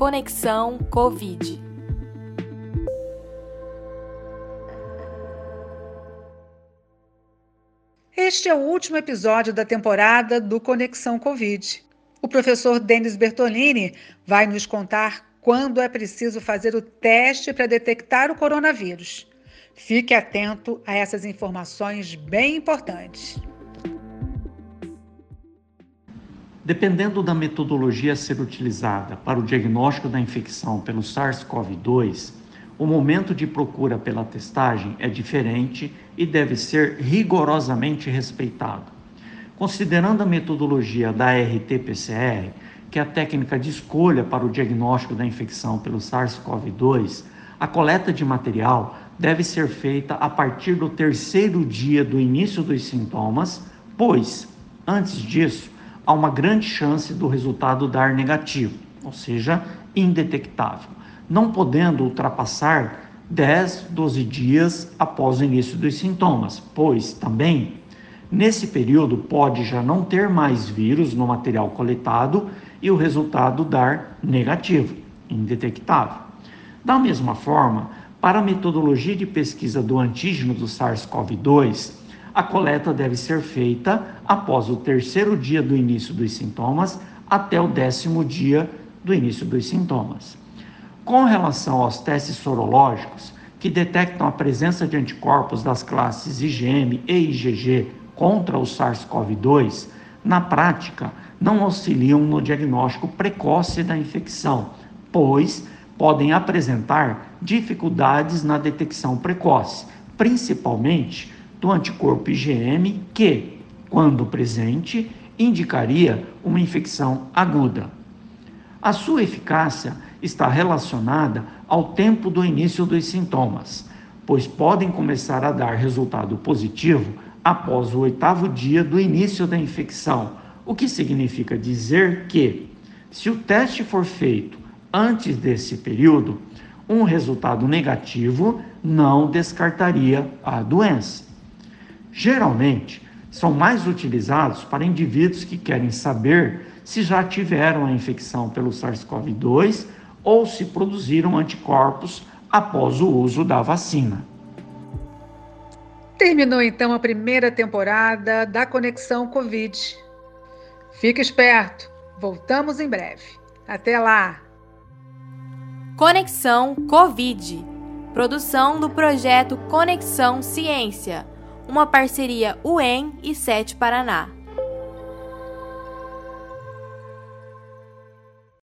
Conexão Covid. Este é o último episódio da temporada do Conexão Covid. O professor Denis Bertolini vai nos contar quando é preciso fazer o teste para detectar o coronavírus. Fique atento a essas informações bem importantes. Dependendo da metodologia a ser utilizada para o diagnóstico da infecção pelo SARS-CoV-2, o momento de procura pela testagem é diferente e deve ser rigorosamente respeitado. Considerando a metodologia da RT-PCR, que é a técnica de escolha para o diagnóstico da infecção pelo SARS-CoV-2, a coleta de material deve ser feita a partir do terceiro dia do início dos sintomas, pois, antes disso, há uma grande chance do resultado dar negativo, ou seja, indetectável, não podendo ultrapassar 10, 12 dias após o início dos sintomas, pois também nesse período pode já não ter mais vírus no material coletado e o resultado dar negativo, indetectável. Da mesma forma, para a metodologia de pesquisa do antígeno do SARS-CoV-2, a coleta deve ser feita após o terceiro dia do início dos sintomas até o décimo dia do início dos sintomas. Com relação aos testes sorológicos, que detectam a presença de anticorpos das classes IgM e IgG contra o SARS-CoV-2, na prática, não auxiliam no diagnóstico precoce da infecção, pois podem apresentar dificuldades na detecção precoce, principalmente do anticorpo IgM, que, quando presente, indicaria uma infecção aguda. A sua eficácia está relacionada ao tempo do início dos sintomas, pois podem começar a dar resultado positivo após o oitavo dia do início da infecção, o que significa dizer que, se o teste for feito antes desse período, um resultado negativo não descartaria a doença. Geralmente, são mais utilizados para indivíduos que querem saber se já tiveram a infecção pelo SARS-CoV-2 ou se produziram anticorpos após o uso da vacina. Terminou então a primeira temporada da Conexão Covid. Fique esperto, voltamos em breve. Até lá! Conexão Covid. Produção do projeto Conexão Ciência, uma parceria UEM e Sete Paraná.